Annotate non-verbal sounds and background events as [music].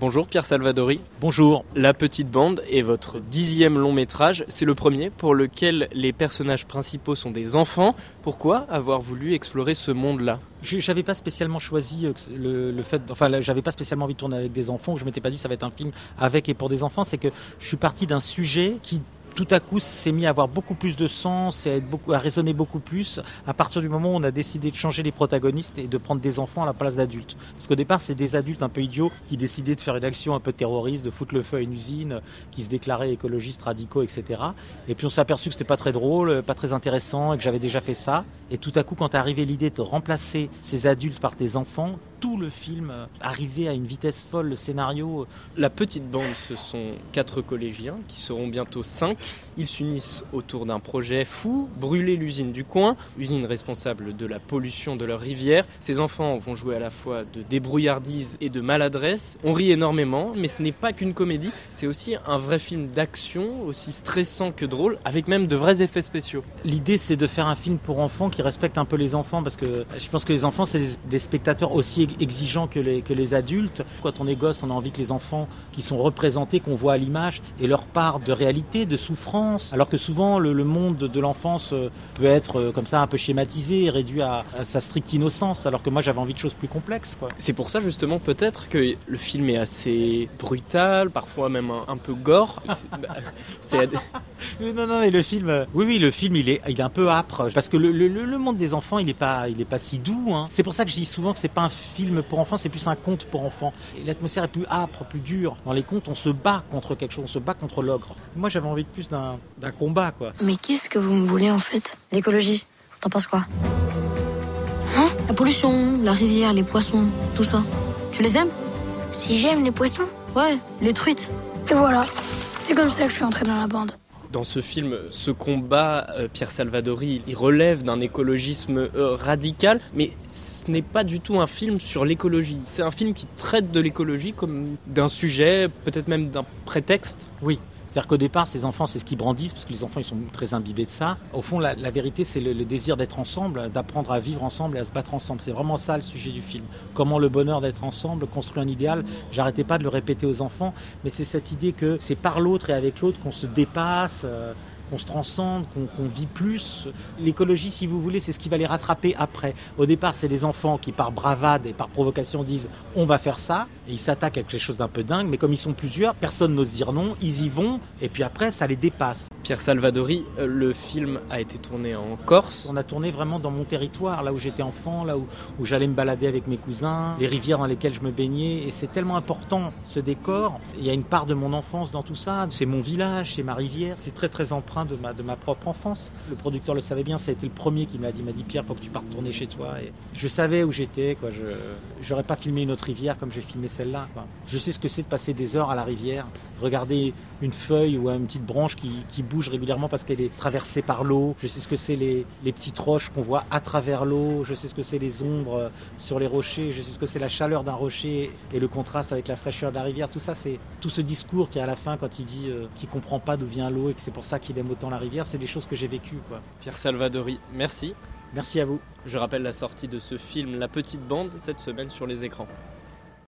Bonjour Pierre Salvadori. Bonjour. La Petite Bande est votre dixième long métrage. C'est le premier pour lequel les personnages principaux sont des enfants. Pourquoi avoir voulu explorer ce monde-là? J'avais pas spécialement choisi euh, le, le fait, enfin, j'avais pas spécialement envie de tourner avec des enfants. Je m'étais pas dit ça va être un film avec et pour des enfants. C'est que je suis parti d'un sujet qui tout à coup s'est mis à avoir beaucoup plus de sens à, à résonner beaucoup plus à partir du moment où on a décidé de changer les protagonistes et de prendre des enfants à la place d'adultes. Parce qu'au départ, c'est des adultes un peu idiots qui décidaient de faire une action un peu terroriste, de foutre le feu à une usine, qui se déclaraient écologistes radicaux, etc. Et puis on s'est aperçu que c'était pas très drôle, pas très intéressant et que j'avais déjà fait ça. Et tout à coup, quand est arrivée l'idée de remplacer ces adultes par des enfants, tout le film arrivait à une vitesse folle, le scénario. La petite bande, ce sont quatre collégiens qui seront bientôt cinq. Ils s'unissent autour d'un projet fou, brûler l'usine du coin, usine responsable de la pollution de leur rivière. Ces enfants vont jouer à la fois de débrouillardise et de maladresse. On rit énormément, mais ce n'est pas qu'une comédie, c'est aussi un vrai film d'action, aussi stressant que drôle, avec même de vrais effets spéciaux. L'idée, c'est de faire un film pour enfants qui respecte un peu les enfants, parce que je pense que les enfants, c'est des spectateurs aussi exigeants que les, que les adultes. Quand on est gosse, on a envie que les enfants qui sont représentés, qu'on voit à l'image, aient leur part de réalité, de souffrance. Alors que souvent, le, le monde de l'enfance euh, peut être euh, comme ça un peu schématisé, réduit à, à sa stricte innocence, alors que moi j'avais envie de choses plus complexes. C'est pour ça justement peut-être que le film est assez brutal, parfois même un, un peu gore. [laughs] C'est... [laughs] non, non, mais le film, euh, oui, oui, le film, il est, il est un peu âpre, parce que le, le, le monde des enfants, il est pas, il est pas si doux. Hein. C'est pour ça que je dis souvent que c'est pas un film pour enfants, c'est plus un conte pour enfants. Et l'atmosphère est plus âpre, plus dure. Dans les contes, on se bat contre quelque chose, on se bat contre l'ogre. Moi, j'avais envie de plus d'un, d'un combat, quoi. Mais qu'est-ce que vous me voulez en fait? L'écologie, t'en penses quoi? Hein? La pollution, la rivière, les poissons, tout ça. Tu les aimes? Si j'aime les poissons Ouais, les truites. Et voilà, c'est comme ça que je suis entré dans la bande. Dans ce film, ce combat, euh, Pierre Salvadori, il relève d'un écologisme euh, radical, mais ce n'est pas du tout un film sur l'écologie. C'est un film qui traite de l'écologie comme d'un sujet, peut-être même d'un prétexte. Oui, c'est-à-dire qu'au départ, ces enfants, c'est ce qu'ils brandissent, parce que les enfants, ils sont très imbibés de ça. Au fond, la, vérité, c'est le, désir d'être ensemble, d'apprendre à vivre ensemble et à se battre ensemble. C'est vraiment ça le sujet du film. Comment le bonheur d'être ensemble, construire un idéal. J'arrêtais pas de le répéter aux enfants, mais c'est cette idée que c'est par l'autre et avec l'autre qu'on se dépasse. Euh, qu'on se transcende, qu'on qu vit plus. L'écologie, si vous voulez, c'est ce qui va les rattraper après. Au départ, c'est les enfants qui, par bravade et par provocation, disent on va faire ça, et ils s'attaquent à quelque chose d'un peu dingue, mais comme ils sont plusieurs, personne n'ose dire non, ils y vont, et puis après, ça les dépasse. Pierre Salvadori, euh, le film a été tourné en Corse. On a tourné vraiment dans mon territoire, là où j'étais enfant, là où, où j'allais me balader avec mes cousins, les rivières dans lesquelles je me baignais, et c'est tellement important ce décor. Il y a une part de mon enfance dans tout ça. C'est mon village, c'est ma rivière, c'est très très empreint de ma, de ma propre enfance. Le producteur le savait bien, ça a été le premier qui m'a dit, m'a dit Pierre, faut que tu partes tourner chez toi. Et je savais où j'étais, quoi. Je j'aurais pas filmé une autre rivière comme j'ai filmé celle-là. Je sais ce que c'est de passer des heures à la rivière, regarder une feuille ou une petite branche qui, qui bouge régulièrement parce qu'elle est traversée par l'eau. Je sais ce que c'est les, les petites roches qu'on voit à travers l'eau. Je sais ce que c'est les ombres sur les rochers. Je sais ce que c'est la chaleur d'un rocher et le contraste avec la fraîcheur de la rivière. Tout ça, c'est tout ce discours qui à la fin quand il dit euh, qu'il comprend pas d'où vient l'eau et que c'est pour ça qu'il aime autant la rivière, c'est des choses que j'ai vécues. Quoi. Pierre Salvadori, merci. Merci à vous. Je rappelle la sortie de ce film La Petite Bande cette semaine sur les écrans.